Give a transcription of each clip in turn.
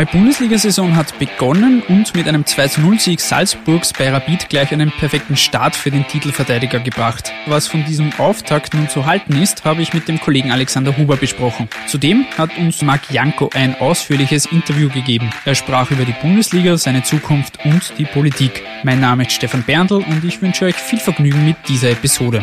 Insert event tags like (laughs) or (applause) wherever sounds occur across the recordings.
Neue Bundesliga-Saison hat begonnen und mit einem 2-0-Sieg Salzburgs bei Rapid gleich einen perfekten Start für den Titelverteidiger gebracht. Was von diesem Auftakt nun zu halten ist, habe ich mit dem Kollegen Alexander Huber besprochen. Zudem hat uns Marc Janko ein ausführliches Interview gegeben. Er sprach über die Bundesliga, seine Zukunft und die Politik. Mein Name ist Stefan Berndl und ich wünsche euch viel Vergnügen mit dieser Episode.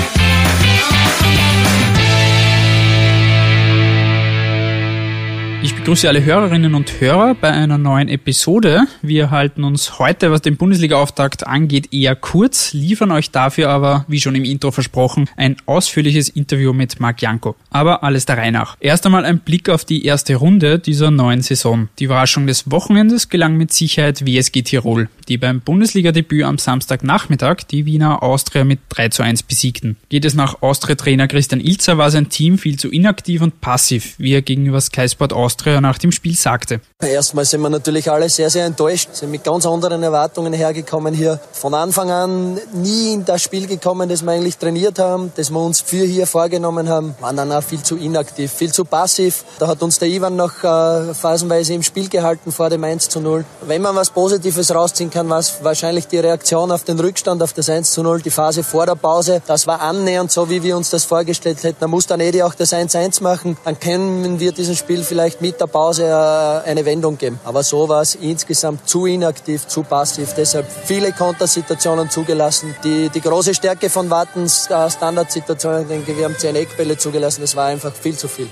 Begrüße alle Hörerinnen und Hörer bei einer neuen Episode. Wir halten uns heute, was den Bundesliga-Auftakt angeht, eher kurz, liefern euch dafür aber, wie schon im Intro versprochen, ein ausführliches Interview mit Marc Janko. Aber alles der Reihe nach. Erst einmal ein Blick auf die erste Runde dieser neuen Saison. Die Überraschung des Wochenendes gelang mit Sicherheit WSG Tirol, die beim Bundesliga-Debüt am Samstagnachmittag die Wiener Austria mit 3 zu 1 besiegten. Geht es nach Austria-Trainer Christian Ilzer, war sein Team viel zu inaktiv und passiv, wie er gegenüber Sky Sport Austria Austria nach dem Spiel sagte. Erstmal sind wir natürlich alle sehr, sehr enttäuscht, sind mit ganz anderen Erwartungen hergekommen hier. Von Anfang an nie in das Spiel gekommen, das wir eigentlich trainiert haben, das wir uns für hier vorgenommen haben, waren dann auch viel zu inaktiv, viel zu passiv. Da hat uns der Ivan noch äh, phasenweise im Spiel gehalten vor dem 1 zu 0. Wenn man was Positives rausziehen kann, war es wahrscheinlich die Reaktion auf den Rückstand, auf das 1 zu 0, die Phase vor der Pause. Das war annähernd so, wie wir uns das vorgestellt hätten. Da muss dann Edi auch das 1-1 machen. Dann können wir diesen Spiel vielleicht mit der Pause äh, eine Wendung geben. Aber so war es insgesamt zu inaktiv, zu passiv. Deshalb viele Kontersituationen zugelassen. Die, die große Stärke von Wattens äh, Standardsituationen, denke, wir haben zehn Eckbälle zugelassen. Das war einfach viel zu viel.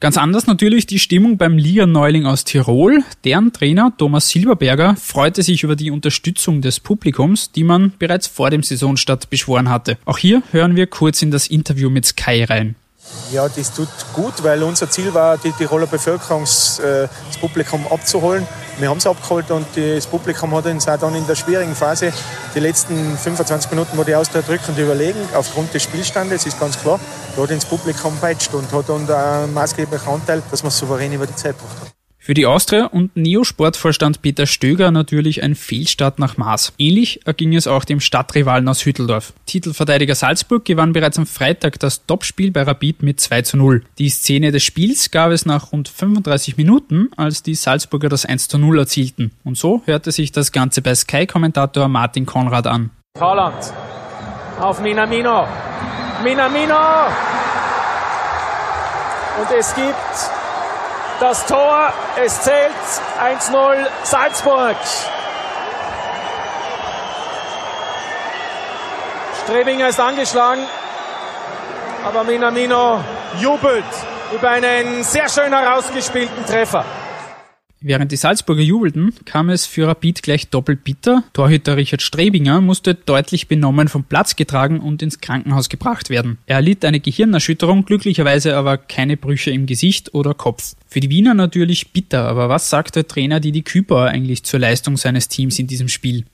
Ganz anders natürlich die Stimmung beim Liga-Neuling aus Tirol. Deren Trainer Thomas Silberberger freute sich über die Unterstützung des Publikums, die man bereits vor dem Saisonstart beschworen hatte. Auch hier hören wir kurz in das Interview mit Sky rein. Ja, das tut gut, weil unser Ziel war, die Tiroler Bevölkerung, das Publikum abzuholen. Wir haben es abgeholt und das Publikum hat uns auch dann in der schwierigen Phase, die letzten 25 Minuten, wo die Austria drückend überlegen, aufgrund des Spielstandes, ist ganz klar, da hat uns Publikum peitscht und hat uns einen maßgeblichen Anteil, dass wir souverän über die Zeit haben. Für die Austria und Neo-Sportvorstand Peter Stöger natürlich ein Fehlstart nach Maß. Ähnlich erging es auch dem Stadtrivalen aus Hütteldorf. Titelverteidiger Salzburg gewann bereits am Freitag das Topspiel bei Rapid mit 2 zu 0. Die Szene des Spiels gab es nach rund 35 Minuten, als die Salzburger das 1 zu 0 erzielten. Und so hörte sich das Ganze bei Sky-Kommentator Martin Konrad an. Holland auf Minamino. Minamino! Und es gibt das Tor. Es zählt 1-0 Salzburg. Strebinger ist angeschlagen, aber Minamino jubelt über einen sehr schön herausgespielten Treffer. Während die Salzburger jubelten, kam es für Rapid gleich doppelt bitter. Torhüter Richard Strebinger musste deutlich benommen vom Platz getragen und ins Krankenhaus gebracht werden. Er erlitt eine Gehirnerschütterung, glücklicherweise aber keine Brüche im Gesicht oder Kopf. Für die Wiener natürlich bitter, aber was sagt der Trainer Didi Küper eigentlich zur Leistung seines Teams in diesem Spiel?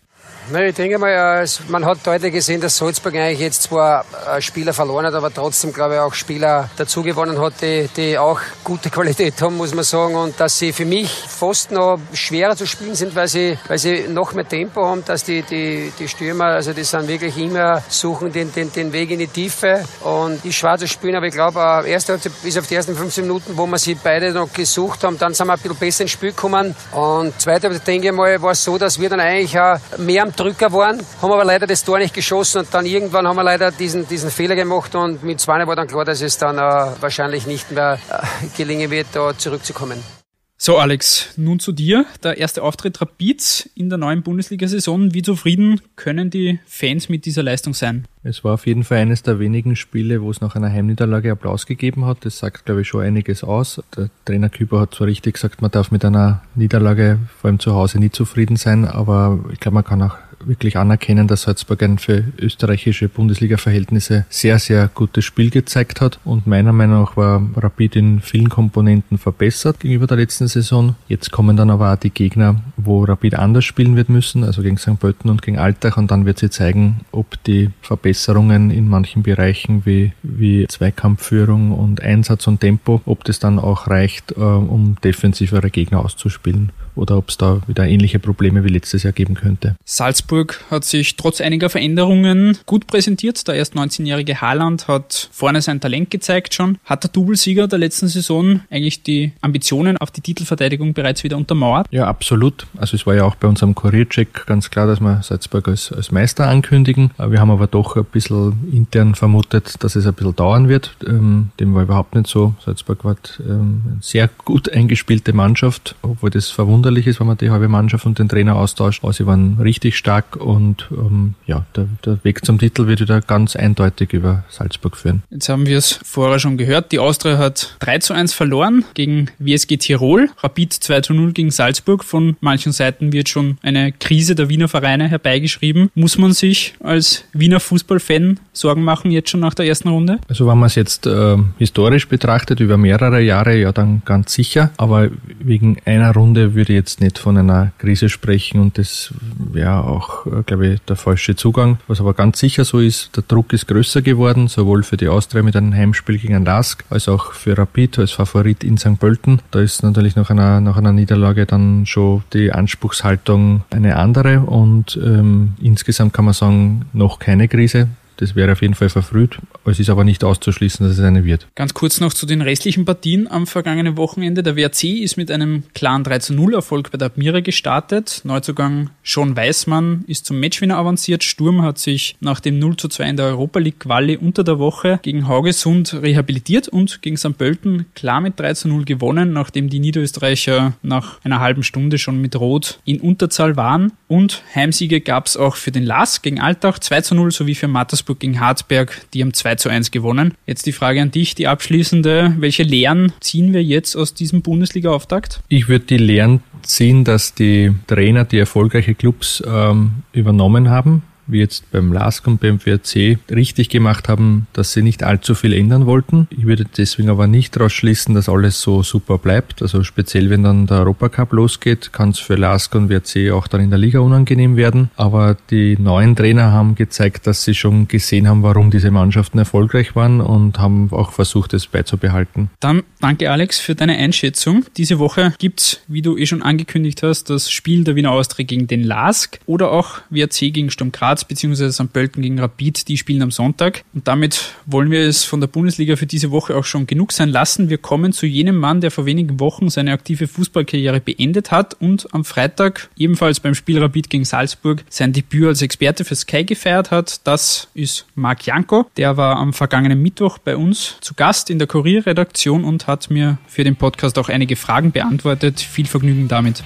Na, ich denke mal, man hat deutlich gesehen, dass Salzburg eigentlich jetzt zwar Spieler verloren hat, aber trotzdem, glaube ich, auch Spieler dazugewonnen hat, die, die auch gute (laughs) Qualität haben, muss man sagen. Und dass sie für mich fast noch schwerer zu spielen sind, weil sie, weil sie noch mehr Tempo haben, dass die, die, die Stürmer, also die sind wirklich immer, suchen den, den, den Weg in die Tiefe. Und ist schwer zu spielen, aber ich glaube, erste bis auf die ersten 15 Minuten, wo wir sie beide noch gesucht haben, dann sind wir ein bisschen besser ins Spiel gekommen. Und zweite, denke ich mal, war es so, dass wir dann eigentlich mehr am Drücker waren, haben aber leider das Tor nicht geschossen und dann irgendwann haben wir leider diesen, diesen Fehler gemacht und mit zwei war dann klar, dass es dann äh, wahrscheinlich nicht mehr äh, gelingen wird, da zurückzukommen. So, Alex, nun zu dir. Der erste Auftritt Rapids in der neuen Bundesliga-Saison. Wie zufrieden können die Fans mit dieser Leistung sein? Es war auf jeden Fall eines der wenigen Spiele, wo es nach einer Heimniederlage Applaus gegeben hat. Das sagt, glaube ich, schon einiges aus. Der Trainer Küper hat zwar richtig gesagt, man darf mit einer Niederlage vor allem zu Hause nie zufrieden sein, aber ich glaube, man kann auch wirklich anerkennen, dass Salzburg ein für österreichische Bundesliga-Verhältnisse sehr, sehr gutes Spiel gezeigt hat. Und meiner Meinung nach war Rapid in vielen Komponenten verbessert gegenüber der letzten Saison. Jetzt kommen dann aber auch die Gegner, wo Rapid anders spielen wird müssen, also gegen St. Pölten und gegen Altach. Und dann wird sie zeigen, ob die Verbesserungen in manchen Bereichen wie, wie Zweikampfführung und Einsatz und Tempo, ob das dann auch reicht, äh, um defensivere Gegner auszuspielen oder ob es da wieder ähnliche Probleme wie letztes Jahr geben könnte. Salzburg hat sich trotz einiger Veränderungen gut präsentiert. Der erst 19-jährige Haaland hat vorne sein Talent gezeigt schon. Hat der Doublesieger der letzten Saison eigentlich die Ambitionen auf die Titelverteidigung bereits wieder untermauert? Ja, absolut. Also es war ja auch bei unserem Kuriercheck ganz klar, dass wir Salzburg als, als Meister ankündigen. Wir haben aber doch ein bisschen intern vermutet, dass es ein bisschen dauern wird. Ähm, dem war überhaupt nicht so. Salzburg war ähm, eine sehr gut eingespielte Mannschaft, obwohl das verwundert verwunderlich ist, wenn man die halbe Mannschaft und den Trainer austauscht. Aber sie waren richtig stark und ähm, ja, der, der Weg zum Titel wird wieder ganz eindeutig über Salzburg führen. Jetzt haben wir es vorher schon gehört. Die Austria hat 3 zu 1 verloren gegen WSG Tirol. Rapid 2 zu 0 gegen Salzburg. Von manchen Seiten wird schon eine Krise der Wiener Vereine herbeigeschrieben. Muss man sich als Wiener Fußballfan Sorgen machen, jetzt schon nach der ersten Runde? Also wenn man es jetzt äh, historisch betrachtet, über mehrere Jahre, ja dann ganz sicher. Aber wegen einer Runde würde ich jetzt nicht von einer Krise sprechen und das wäre auch, äh, glaube ich, der falsche Zugang. Was aber ganz sicher so ist, der Druck ist größer geworden, sowohl für die Austria mit einem Heimspiel gegen Lask, als auch für Rapid als Favorit in St. Pölten. Da ist natürlich nach einer, nach einer Niederlage dann schon die Anspruchshaltung eine andere und ähm, insgesamt kann man sagen, noch keine Krise. Das wäre auf jeden Fall verfrüht. Es ist aber nicht auszuschließen, dass es eine wird. Ganz kurz noch zu den restlichen Partien am vergangenen Wochenende. Der WRC ist mit einem klaren 3 zu 0 Erfolg bei der Admira gestartet. Neuzugang Sean Weißmann ist zum Matchwinner avanciert. Sturm hat sich nach dem 0 zu 2 in der Europa League Quali unter der Woche gegen Haugesund rehabilitiert und gegen St. Pölten klar mit 3 zu 0 gewonnen, nachdem die Niederösterreicher nach einer halben Stunde schon mit Rot in Unterzahl waren. Und Heimsiege gab es auch für den LAS gegen Altach 2 zu 0 sowie für Mattersburg Salzburg gegen Harzberg, die haben 2 zu 1 gewonnen. Jetzt die Frage an dich, die abschließende. Welche Lehren ziehen wir jetzt aus diesem Bundesliga-Auftakt? Ich würde die Lehren ziehen, dass die Trainer, die erfolgreiche Clubs ähm, übernommen haben, wie jetzt beim LASK und beim WRC richtig gemacht haben, dass sie nicht allzu viel ändern wollten. Ich würde deswegen aber nicht daraus schließen, dass alles so super bleibt. Also speziell, wenn dann der Europacup losgeht, kann es für LASK und WRC auch dann in der Liga unangenehm werden. Aber die neuen Trainer haben gezeigt, dass sie schon gesehen haben, warum diese Mannschaften erfolgreich waren und haben auch versucht, es beizubehalten. Dann danke Alex für deine Einschätzung. Diese Woche gibt's, wie du eh schon angekündigt hast, das Spiel der Wiener Austria gegen den LASK oder auch WRC gegen Sturm Graz Graz bzw. St. Pölten gegen Rapid, die spielen am Sonntag. Und damit wollen wir es von der Bundesliga für diese Woche auch schon genug sein lassen. Wir kommen zu jenem Mann, der vor wenigen Wochen seine aktive Fußballkarriere beendet hat und am Freitag ebenfalls beim Spiel Rapid gegen Salzburg sein Debüt als Experte für Sky gefeiert hat. Das ist Marc Janko. Der war am vergangenen Mittwoch bei uns zu Gast in der Kurierredaktion und hat mir für den Podcast auch einige Fragen beantwortet. Viel Vergnügen damit.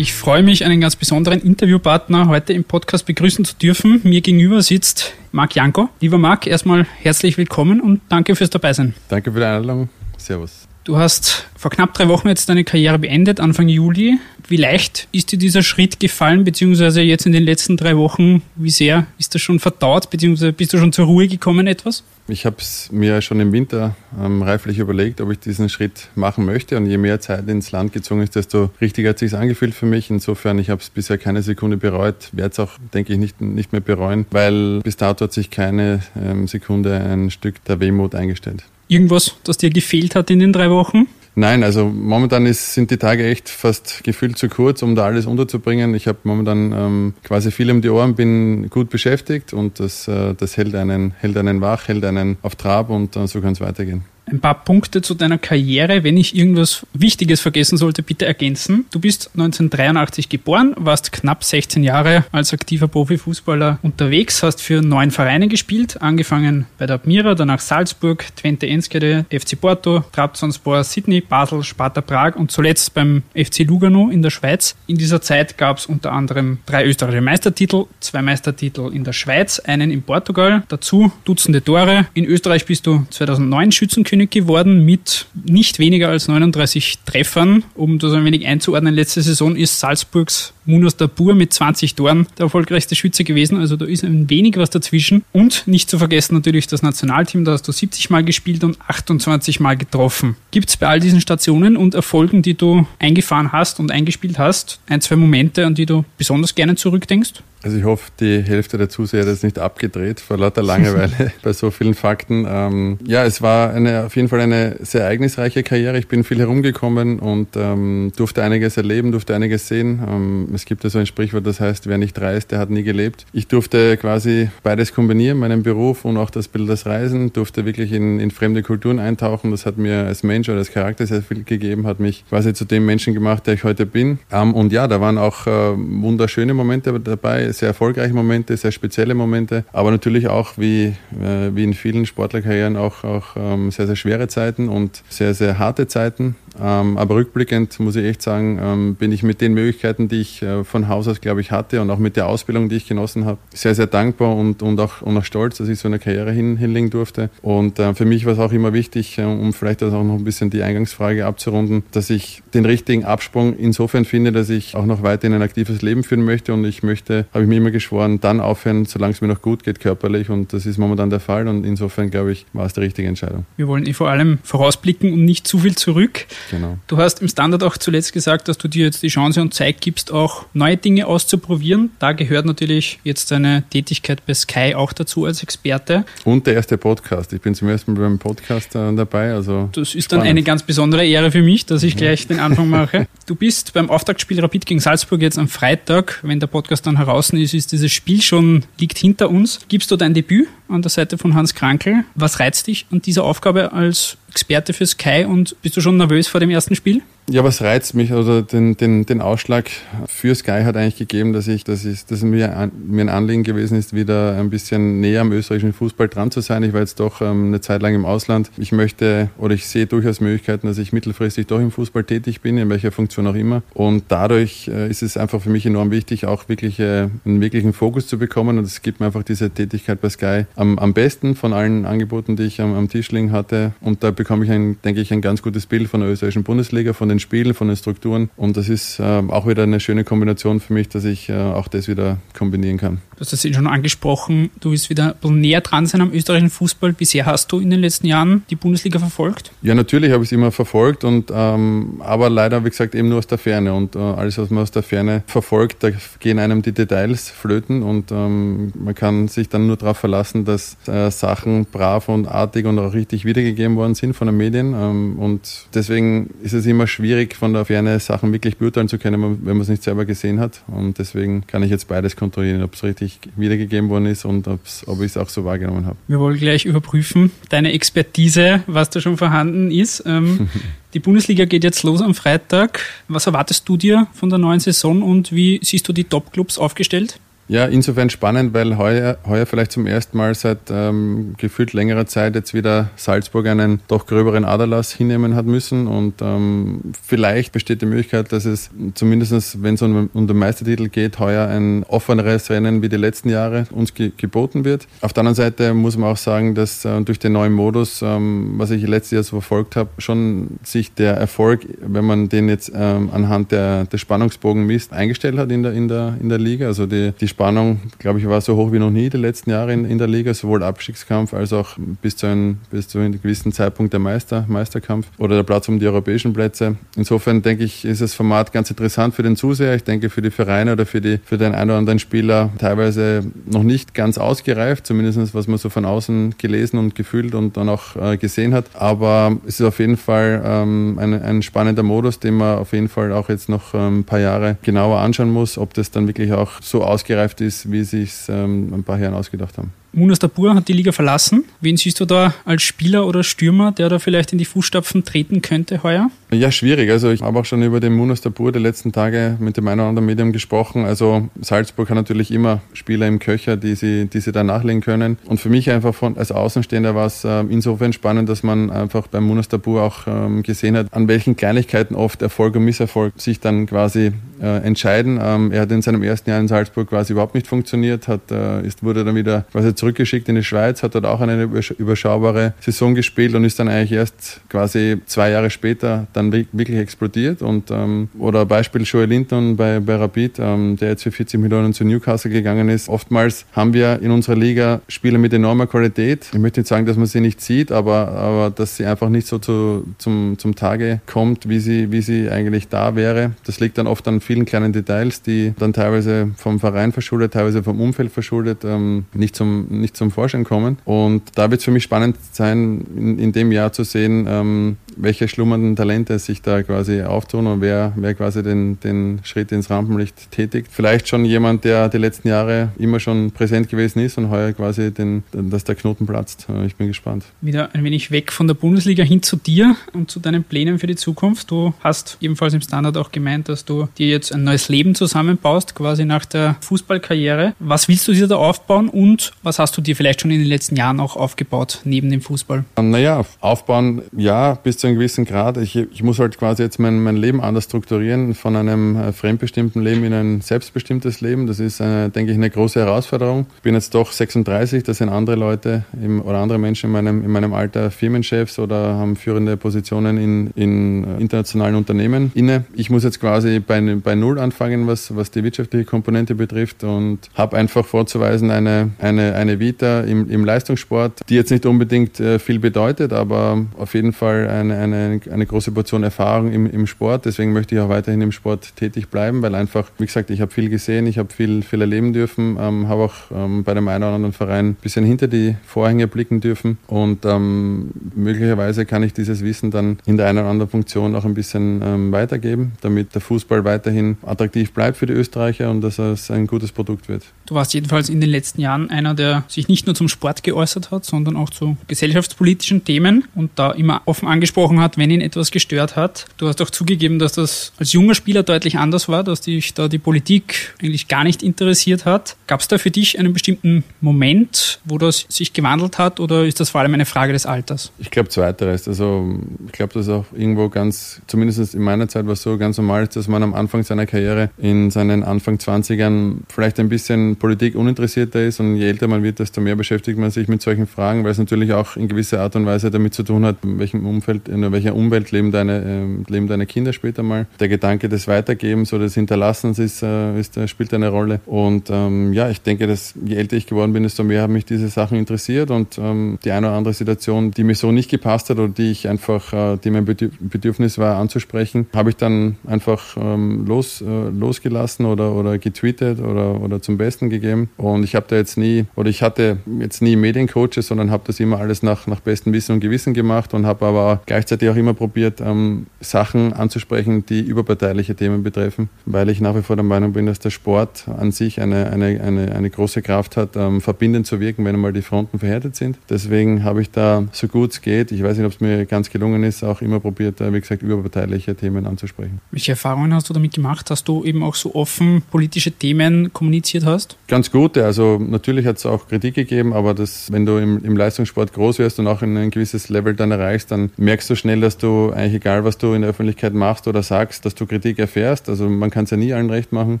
Ich freue mich, einen ganz besonderen Interviewpartner heute im Podcast begrüßen zu dürfen. Mir gegenüber sitzt Marc Janko. Lieber Marc, erstmal herzlich willkommen und danke fürs Dabeisein. Danke für die Einladung. Servus. Du hast vor knapp drei Wochen jetzt deine Karriere beendet, Anfang Juli. Wie leicht ist dir dieser Schritt gefallen, beziehungsweise jetzt in den letzten drei Wochen, wie sehr ist das schon verdaut, beziehungsweise bist du schon zur Ruhe gekommen etwas? Ich habe es mir schon im Winter ähm, reiflich überlegt, ob ich diesen Schritt machen möchte. Und je mehr Zeit ins Land gezogen ist, desto richtiger hat sich angefühlt für mich. Insofern, ich habe es bisher keine Sekunde bereut, werde es auch, denke ich, nicht, nicht mehr bereuen, weil bis dato hat sich keine ähm, Sekunde ein Stück der Wehmut eingestellt. Irgendwas, das dir gefehlt hat in den drei Wochen? Nein, also momentan ist, sind die Tage echt fast gefühlt zu kurz, um da alles unterzubringen. Ich habe momentan ähm, quasi viel um die Ohren, bin gut beschäftigt und das, äh, das hält, einen, hält einen wach, hält einen auf Trab und äh, so kann es weitergehen ein paar Punkte zu deiner Karriere. Wenn ich irgendwas Wichtiges vergessen sollte, bitte ergänzen. Du bist 1983 geboren, warst knapp 16 Jahre als aktiver Profifußballer unterwegs, hast für neun Vereine gespielt, angefangen bei der Admira, danach Salzburg, Twente Enskede, FC Porto, Trabzonspor, Sydney, Basel, Sparta Prag und zuletzt beim FC Lugano in der Schweiz. In dieser Zeit gab es unter anderem drei österreichische Meistertitel, zwei Meistertitel in der Schweiz, einen in Portugal, dazu Dutzende Tore. In Österreich bist du 2009 Schützenkönig Torschützenkönig geworden mit nicht weniger als 39 Treffern. Um das ein wenig einzuordnen, letzte Saison ist Salzburgs Munos Dabur mit 20 Toren der erfolgreichste Schütze gewesen. Also da ist ein wenig was dazwischen. Und nicht zu vergessen natürlich das Nationalteam, da hast du 70 Mal gespielt und 28 Mal getroffen. Gibt es bei all diesen Stationen und Erfolgen, die du eingefahren hast und eingespielt hast, ein, zwei Momente, an die du besonders gerne zurückdenkst? Also ich hoffe, die Hälfte der Zuseher ist nicht abgedreht vor lauter Langeweile (laughs) bei so vielen Fakten. Ähm, ja, es war eine, auf jeden Fall eine sehr ereignisreiche Karriere. Ich bin viel herumgekommen und ähm, durfte einiges erleben, durfte einiges sehen. Ähm, es gibt ja so ein Sprichwort, das heißt, wer nicht reist, der hat nie gelebt. Ich durfte quasi beides kombinieren, meinen Beruf und auch das Bild des Reisen, durfte wirklich in, in fremde Kulturen eintauchen. Das hat mir als Mensch oder als Charakter sehr viel gegeben, hat mich quasi zu dem Menschen gemacht, der ich heute bin. Ähm, und ja, da waren auch äh, wunderschöne Momente dabei sehr erfolgreiche Momente, sehr spezielle Momente, aber natürlich auch wie, äh, wie in vielen Sportlerkarrieren auch, auch ähm, sehr, sehr schwere Zeiten und sehr, sehr harte Zeiten. Ähm, aber rückblickend muss ich echt sagen, ähm, bin ich mit den Möglichkeiten, die ich äh, von Haus aus, glaube ich, hatte und auch mit der Ausbildung, die ich genossen habe, sehr, sehr dankbar und, und, auch, und auch stolz, dass ich so eine Karriere hin, hinlegen durfte. Und äh, für mich war es auch immer wichtig, äh, um vielleicht auch noch ein bisschen die Eingangsfrage abzurunden, dass ich den richtigen Absprung insofern finde, dass ich auch noch weiterhin ein aktives Leben führen möchte und ich möchte, habe ich mir immer geschworen, dann aufhören, solange es mir noch gut geht körperlich und das ist momentan der Fall und insofern, glaube ich, war es die richtige Entscheidung. Wir wollen eh vor allem vorausblicken und nicht zu viel zurück. Genau. Du hast im Standard auch zuletzt gesagt, dass du dir jetzt die Chance und Zeit gibst, auch neue Dinge auszuprobieren. Da gehört natürlich jetzt deine Tätigkeit bei Sky auch dazu als Experte. Und der erste Podcast. Ich bin zum ersten Mal beim Podcast äh, dabei. Also das ist spannend. dann eine ganz besondere Ehre für mich, dass ich gleich den Anfang mache. (laughs) Du bist beim Auftaktspiel Rapid gegen Salzburg jetzt am Freitag, wenn der Podcast dann heraus ist, ist dieses Spiel schon, liegt hinter uns. Gibst du dein Debüt an der Seite von Hans Krankel? Was reizt dich an dieser Aufgabe als Experte für Sky und bist du schon nervös vor dem ersten Spiel? Ja, was reizt mich? Also den, den, den Ausschlag für Sky hat eigentlich gegeben, dass ich, dass ich, dass mir, ein, mir ein Anliegen gewesen ist, wieder ein bisschen näher am österreichischen Fußball dran zu sein. Ich war jetzt doch ähm, eine Zeit lang im Ausland. Ich möchte oder ich sehe durchaus Möglichkeiten, dass ich mittelfristig doch im Fußball tätig bin, in welcher Funktion auch immer. Und dadurch äh, ist es einfach für mich enorm wichtig, auch wirklich äh, einen wirklichen Fokus zu bekommen. Und es gibt mir einfach diese Tätigkeit bei Sky am, am besten von allen Angeboten, die ich am, am Tisch liegen hatte. Und da bekomme ich, ein, denke ich, ein ganz gutes Bild von der österreichischen Bundesliga, von den Spielen, von den Strukturen. Und das ist äh, auch wieder eine schöne Kombination für mich, dass ich äh, auch das wieder kombinieren kann. Du hast es schon angesprochen, du willst wieder ein bisschen näher dran sein am österreichischen Fußball. Bisher hast du in den letzten Jahren die Bundesliga verfolgt? Ja, natürlich habe ich es immer verfolgt, und, ähm, aber leider, wie gesagt, eben nur aus der Ferne. Und äh, alles, was man aus der Ferne verfolgt, da gehen einem die Details flöten und ähm, man kann sich dann nur darauf verlassen, dass äh, Sachen brav und artig und auch richtig wiedergegeben worden sind von den Medien. Ähm, und deswegen ist es immer schwierig, von der Ferne Sachen wirklich beurteilen zu können, wenn man es nicht selber gesehen hat. Und deswegen kann ich jetzt beides kontrollieren, ob es richtig wiedergegeben worden ist und ob ich es auch so wahrgenommen habe. Wir wollen gleich überprüfen, deine Expertise, was da schon vorhanden ist. Ähm, (laughs) die Bundesliga geht jetzt los am Freitag. Was erwartest du dir von der neuen Saison und wie siehst du die Top-Clubs aufgestellt? Ja, insofern spannend, weil heuer, heuer vielleicht zum ersten Mal seit ähm, gefühlt längerer Zeit jetzt wieder Salzburg einen doch gröberen Aderlass hinnehmen hat müssen. Und ähm, vielleicht besteht die Möglichkeit, dass es zumindest, wenn es um, um, den Meistertitel geht, heuer ein offeneres Rennen wie die letzten Jahre uns ge geboten wird. Auf der anderen Seite muss man auch sagen, dass äh, durch den neuen Modus, ähm, was ich letztes Jahr so verfolgt habe, schon sich der Erfolg, wenn man den jetzt ähm, anhand der, des Spannungsbogen misst, eingestellt hat in der, in der, in der Liga. Also die, die Spannung, glaube ich, war so hoch wie noch nie die letzten Jahre in, in der Liga, sowohl Abstiegskampf als auch bis zu, einem, bis zu einem gewissen Zeitpunkt der Meister, Meisterkampf oder der Platz um die europäischen Plätze. Insofern denke ich, ist das Format ganz interessant für den Zuseher. Ich denke, für die Vereine oder für, die, für den einen oder anderen Spieler teilweise noch nicht ganz ausgereift, zumindest was man so von außen gelesen und gefühlt und dann auch äh, gesehen hat. Aber es ist auf jeden Fall ähm, ein, ein spannender Modus, den man auf jeden Fall auch jetzt noch ähm, ein paar Jahre genauer anschauen muss, ob das dann wirklich auch so ausgereift ausgereift ist, wie sie es ähm, ein paar Jahren ausgedacht haben. Munas Dabur hat die Liga verlassen. Wen siehst du da als Spieler oder Stürmer, der da vielleicht in die Fußstapfen treten könnte heuer? Ja, schwierig. Also ich habe auch schon über den Munas Dabur die letzten Tage mit dem einen oder anderen Medium gesprochen. Also Salzburg hat natürlich immer Spieler im Köcher, die sie, die sie da nachlegen können. Und für mich einfach von, als Außenstehender war es äh, insofern spannend, dass man einfach beim Munas Dabur auch ähm, gesehen hat, an welchen Kleinigkeiten oft Erfolg und Misserfolg sich dann quasi äh, entscheiden. Ähm, er hat in seinem ersten Jahr in Salzburg quasi überhaupt nicht funktioniert, hat, äh, ist, wurde dann wieder quasi zurückgeschickt in die Schweiz, hat dort auch eine überschaubare Saison gespielt und ist dann eigentlich erst quasi zwei Jahre später dann wirklich explodiert. Und, ähm, oder Beispiel Joel Linton bei, bei Rapid, ähm, der jetzt für 40 Millionen zu Newcastle gegangen ist. Oftmals haben wir in unserer Liga Spieler mit enormer Qualität. Ich möchte nicht sagen, dass man sie nicht sieht, aber, aber dass sie einfach nicht so zu, zum, zum Tage kommt, wie sie, wie sie eigentlich da wäre. Das liegt dann oft an vielen kleinen Details, die dann teilweise vom Verein verschuldet, teilweise vom Umfeld verschuldet, ähm, nicht, zum, nicht zum Vorschein kommen. Und da wird es für mich spannend sein, in, in dem Jahr zu sehen, ähm, welche schlummernden Talente sich da quasi auftun und wer, wer quasi den, den Schritt ins Rampenlicht tätigt. Vielleicht schon jemand, der die letzten Jahre immer schon präsent gewesen ist und heuer quasi den, dass der Knoten platzt. Äh, ich bin gespannt. Wieder ein wenig weg von der Bundesliga hin zu dir und zu deinen Plänen für die Zukunft. Du hast ebenfalls im Standard auch gemeint, dass du dir jetzt ein neues Leben zusammenbaust, quasi nach der Fußballkarriere. Was willst du dir da aufbauen und was hast du dir vielleicht schon in den letzten Jahren auch aufgebaut neben dem Fußball? Naja, aufbauen, ja, bis zu einem gewissen Grad. Ich, ich muss halt quasi jetzt mein, mein Leben anders strukturieren, von einem äh, fremdbestimmten Leben in ein selbstbestimmtes Leben. Das ist, eine, denke ich, eine große Herausforderung. Ich bin jetzt doch 36, das sind andere Leute im, oder andere Menschen in meinem, in meinem Alter Firmenchefs oder haben führende Positionen in, in äh, internationalen Unternehmen inne. Ich muss jetzt quasi bei, bei Null anfangen, was, was die wirtschaftliche Komponente betrifft und habe einfach vorzuweisen eine, eine, eine Vita im, im Leistungssport, die jetzt nicht unbedingt äh, viel bedeutet, aber auf jeden Fall eine eine, eine, eine große Portion Erfahrung im, im Sport. Deswegen möchte ich auch weiterhin im Sport tätig bleiben, weil einfach, wie gesagt, ich habe viel gesehen, ich habe viel, viel erleben dürfen, ähm, habe auch ähm, bei dem einen oder anderen Verein ein bisschen hinter die Vorhänge blicken dürfen und ähm, möglicherweise kann ich dieses Wissen dann in der einen oder anderen Funktion auch ein bisschen ähm, weitergeben, damit der Fußball weiterhin attraktiv bleibt für die Österreicher und dass es ein gutes Produkt wird. Du warst jedenfalls in den letzten Jahren einer, der sich nicht nur zum Sport geäußert hat, sondern auch zu gesellschaftspolitischen Themen und da immer offen angesprochen hat, wenn ihn etwas gestört hat. Du hast auch zugegeben, dass das als junger Spieler deutlich anders war, dass dich da die Politik eigentlich gar nicht interessiert hat. Gab es da für dich einen bestimmten Moment, wo das sich gewandelt hat oder ist das vor allem eine Frage des Alters? Ich glaube zweiteres. Also ich glaube, dass auch irgendwo ganz, zumindest in meiner Zeit war es so ganz normal, dass man am Anfang seiner Karriere in seinen Anfang 20ern vielleicht ein bisschen Politik uninteressierter ist und je älter man wird, desto mehr beschäftigt man sich mit solchen Fragen, weil es natürlich auch in gewisser Art und Weise damit zu tun hat, in welchem Umfeld in welcher Umwelt leben deine, äh, leben deine Kinder später mal. Der Gedanke des Weitergebens oder des Hinterlassens ist, äh, ist, äh, spielt eine Rolle. Und ähm, ja, ich denke, dass je älter ich geworden bin, desto mehr haben mich diese Sachen interessiert und ähm, die eine oder andere Situation, die mir so nicht gepasst hat oder die ich einfach, äh, die mein Bedürfnis war anzusprechen, habe ich dann einfach ähm, los, äh, losgelassen oder, oder getweetet oder, oder zum Besten gegeben. Und ich habe da jetzt nie, oder ich hatte jetzt nie Mediencoaches, sondern habe das immer alles nach, nach bestem Wissen und Gewissen gemacht und habe aber gleichzeitig auch immer probiert, ähm, Sachen anzusprechen, die überparteiliche Themen betreffen, weil ich nach wie vor der Meinung bin, dass der Sport an sich eine, eine, eine, eine große Kraft hat, ähm, verbindend zu wirken, wenn einmal die Fronten verhärtet sind. Deswegen habe ich da, so gut es geht, ich weiß nicht, ob es mir ganz gelungen ist, auch immer probiert, äh, wie gesagt, überparteiliche Themen anzusprechen. Welche Erfahrungen hast du damit gemacht, dass du eben auch so offen politische Themen kommuniziert hast? Ganz gute. Also natürlich hat es auch Kritik gegeben, aber das, wenn du im, im Leistungssport groß wirst und auch ein gewisses Level dann erreichst, dann merkst merkst du schnell, dass du eigentlich egal, was du in der Öffentlichkeit machst oder sagst, dass du Kritik erfährst. Also man kann es ja nie allen recht machen.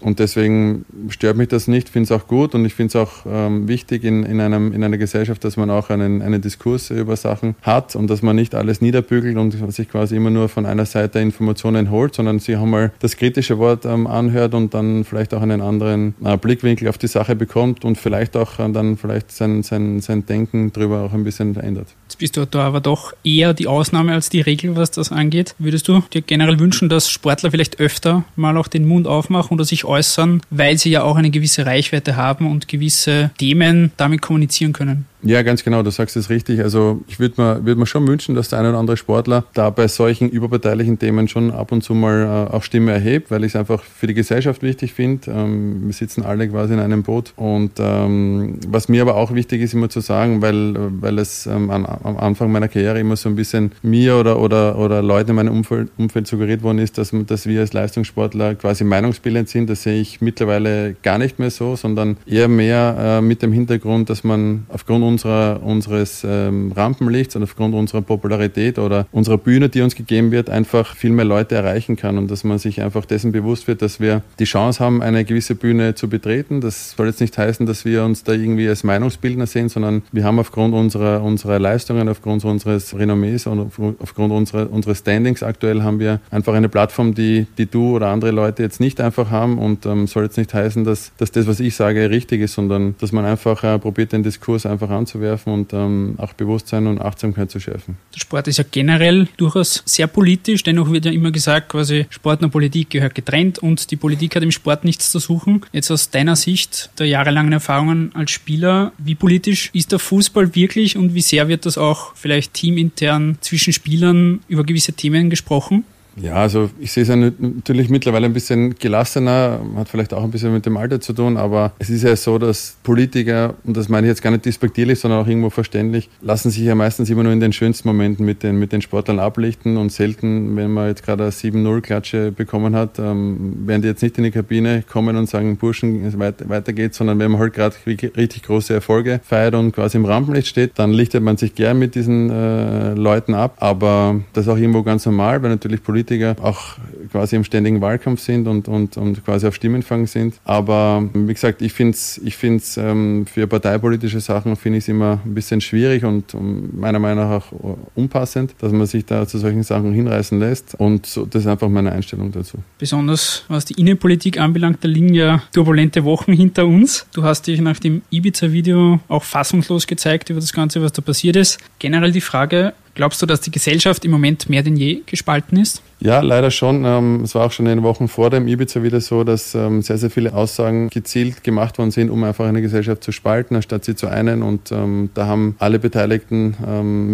Und deswegen stört mich das nicht, finde es auch gut und ich finde es auch ähm, wichtig in, in, einem, in einer Gesellschaft, dass man auch einen, einen Diskurs über Sachen hat und dass man nicht alles niederbügelt und sich quasi immer nur von einer Seite Informationen holt, sondern sich auch mal das kritische Wort ähm, anhört und dann vielleicht auch einen anderen äh, Blickwinkel auf die Sache bekommt und vielleicht auch äh, dann vielleicht sein, sein, sein Denken darüber auch ein bisschen verändert. Jetzt bist du da aber doch eher die Ausnahme als die Regel, was das angeht. Würdest du dir generell wünschen, dass Sportler vielleicht öfter mal auch den Mund aufmachen oder sich äußern, weil sie ja auch eine gewisse Reichweite haben und gewisse Themen damit kommunizieren können? Ja, ganz genau, du sagst es richtig. Also ich würde mir, würd mir schon wünschen, dass der eine oder andere Sportler da bei solchen überparteilichen Themen schon ab und zu mal äh, auch Stimme erhebt, weil ich es einfach für die Gesellschaft wichtig finde. Ähm, wir sitzen alle quasi in einem Boot. Und ähm, was mir aber auch wichtig ist, immer zu sagen, weil, weil es ähm, an, am Anfang meiner Karriere immer so ein bisschen mir oder, oder, oder Leuten in meinem Umfeld, Umfeld suggeriert worden ist, dass, dass wir als Leistungssportler quasi meinungsbildend sind. Das sehe ich mittlerweile gar nicht mehr so, sondern eher mehr äh, mit dem Hintergrund, dass man aufgrund unserer, unseres ähm, Rampenlichts und aufgrund unserer Popularität oder unserer Bühne, die uns gegeben wird, einfach viel mehr Leute erreichen kann und dass man sich einfach dessen bewusst wird, dass wir die Chance haben, eine gewisse Bühne zu betreten. Das soll jetzt nicht heißen, dass wir uns da irgendwie als Meinungsbildner sehen, sondern wir haben aufgrund unserer, unserer Leistungen, aufgrund unseres Renommees und aufgrund unserer, unseres Standings aktuell haben wir einfach eine Plattform, die, die du oder andere Leute jetzt nicht einfach haben und ähm, soll jetzt nicht heißen, dass, dass das, was ich sage, richtig ist, sondern dass man einfach äh, probiert, den Diskurs einfach anzuwerfen und ähm, auch Bewusstsein und Achtsamkeit zu schärfen. Der Sport ist ja generell durchaus sehr politisch, dennoch wird ja immer gesagt, quasi Sport und Politik gehört getrennt und die Politik hat im Sport nichts zu suchen. Jetzt aus deiner Sicht der jahrelangen Erfahrungen als Spieler, wie politisch ist der Fußball wirklich und wie sehr wird das auch vielleicht teamintern zwischen Spielern über gewisse Themen gesprochen? Ja, also ich sehe es ja natürlich mittlerweile ein bisschen gelassener, hat vielleicht auch ein bisschen mit dem Alter zu tun, aber es ist ja so, dass Politiker, und das meine ich jetzt gar nicht despektierlich, sondern auch irgendwo verständlich, lassen sich ja meistens immer nur in den schönsten Momenten mit den, mit den Sportlern ablichten und selten, wenn man jetzt gerade eine 7-0-Klatsche bekommen hat, ähm, werden die jetzt nicht in die Kabine kommen und sagen, Burschen, weiter, weiter geht's, sondern wenn man halt gerade richtig große Erfolge feiert und quasi im Rampenlicht steht, dann lichtet man sich gern mit diesen äh, Leuten ab, aber das ist auch irgendwo ganz normal, weil natürlich Politiker Politiker auch quasi im ständigen Wahlkampf sind und, und, und quasi auf Stimmenfang sind. Aber wie gesagt, ich finde es ich find's, ähm, für parteipolitische Sachen finde ich immer ein bisschen schwierig und meiner Meinung nach auch unpassend, dass man sich da zu solchen Sachen hinreißen lässt. Und so, das ist einfach meine Einstellung dazu. Besonders was die Innenpolitik anbelangt, da liegen ja turbulente Wochen hinter uns. Du hast dich nach dem Ibiza-Video auch fassungslos gezeigt über das Ganze, was da passiert ist. Generell die Frage, Glaubst du, dass die Gesellschaft im Moment mehr denn je gespalten ist? Ja, leider schon. Ähm, es war auch schon in den Wochen vor dem Ibiza wieder so, dass ähm, sehr, sehr viele Aussagen gezielt gemacht worden sind, um einfach eine Gesellschaft zu spalten, anstatt sie zu einen. Und ähm, da haben alle Beteiligten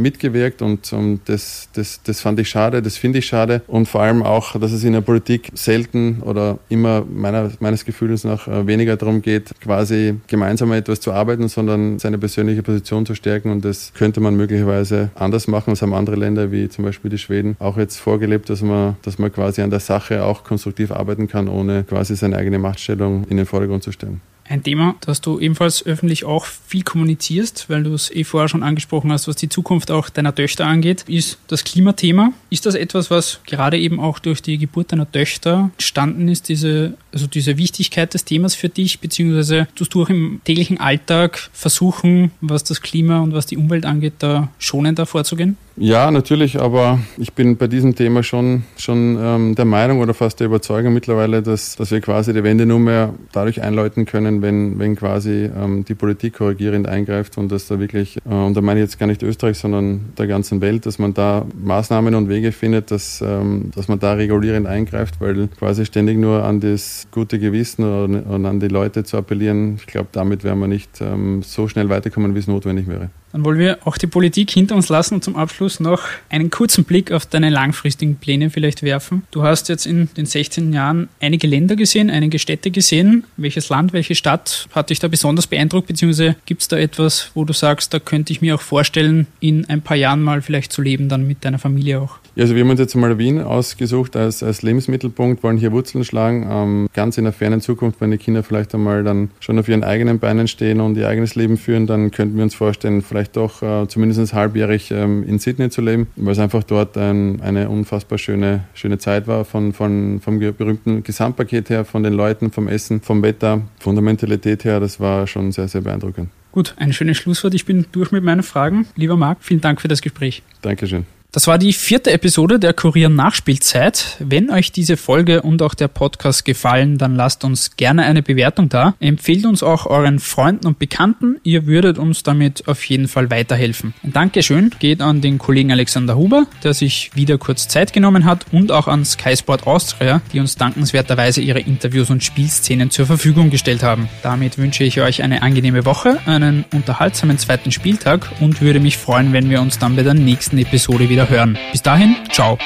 mitgewirkt und das, das, das fand ich schade, das finde ich schade. Und vor allem auch, dass es in der Politik selten oder immer meiner, meines Gefühls nach äh, weniger darum geht, quasi gemeinsam etwas zu arbeiten, sondern seine persönliche Position zu stärken. Und das könnte man möglicherweise anders machen. Das haben andere Länder wie zum Beispiel die Schweden auch jetzt vorgelebt, dass man dass man quasi an der Sache auch konstruktiv arbeiten kann, ohne quasi seine eigene Machtstellung in den Vordergrund zu stellen. Ein Thema, das du ebenfalls öffentlich auch viel kommunizierst, weil du es eh vorher schon angesprochen hast, was die Zukunft auch deiner Töchter angeht, ist das Klimathema. Ist das etwas, was gerade eben auch durch die Geburt deiner Töchter entstanden ist, diese, also diese Wichtigkeit des Themas für dich, beziehungsweise tust du auch im täglichen Alltag versuchen, was das Klima und was die Umwelt angeht, da schonender vorzugehen? Ja, natürlich, aber ich bin bei diesem Thema schon, schon ähm, der Meinung oder fast der Überzeugung mittlerweile, dass, dass wir quasi die Wende nur mehr dadurch einläuten können, wenn, wenn quasi ähm, die Politik korrigierend eingreift und dass da wirklich, äh, und da meine ich jetzt gar nicht Österreich, sondern der ganzen Welt, dass man da Maßnahmen und Wege findet, dass, ähm, dass man da regulierend eingreift, weil quasi ständig nur an das gute Gewissen und, und an die Leute zu appellieren, ich glaube, damit werden wir nicht ähm, so schnell weiterkommen, wie es notwendig wäre. Dann wollen wir auch die Politik hinter uns lassen und zum Abschluss noch einen kurzen Blick auf deine langfristigen Pläne vielleicht werfen. Du hast jetzt in den 16 Jahren einige Länder gesehen, einige Städte gesehen. Welches Land, welche Stadt hat dich da besonders beeindruckt, beziehungsweise gibt es da etwas, wo du sagst, da könnte ich mir auch vorstellen, in ein paar Jahren mal vielleicht zu leben, dann mit deiner Familie auch? Ja, also wir haben uns jetzt mal Wien ausgesucht als, als Lebensmittelpunkt, wollen hier Wurzeln schlagen. Ähm, ganz in der fernen Zukunft, wenn die Kinder vielleicht einmal dann schon auf ihren eigenen Beinen stehen und ihr eigenes Leben führen, dann könnten wir uns vorstellen, vielleicht doch äh, zumindest halbjährig ähm, in Sydney zu leben, weil es einfach dort ein, eine unfassbar schöne, schöne Zeit war, von, von, vom berühmten Gesamtpaket her, von den Leuten, vom Essen, vom Wetter, von der Mentalität her, das war schon sehr, sehr beeindruckend. Gut, ein schönes Schlusswort. Ich bin durch mit meinen Fragen. Lieber Marc, vielen Dank für das Gespräch. Dankeschön. Das war die vierte Episode der Kurier Nachspielzeit. Wenn euch diese Folge und auch der Podcast gefallen, dann lasst uns gerne eine Bewertung da. Empfehlt uns auch euren Freunden und Bekannten. Ihr würdet uns damit auf jeden Fall weiterhelfen. Ein Dankeschön geht an den Kollegen Alexander Huber, der sich wieder kurz Zeit genommen hat und auch an Sky Sport Austria, die uns dankenswerterweise ihre Interviews und Spielszenen zur Verfügung gestellt haben. Damit wünsche ich euch eine angenehme Woche, einen unterhaltsamen zweiten Spieltag und würde mich freuen, wenn wir uns dann bei der nächsten Episode wieder wieder hören. Bis dahin, ciao.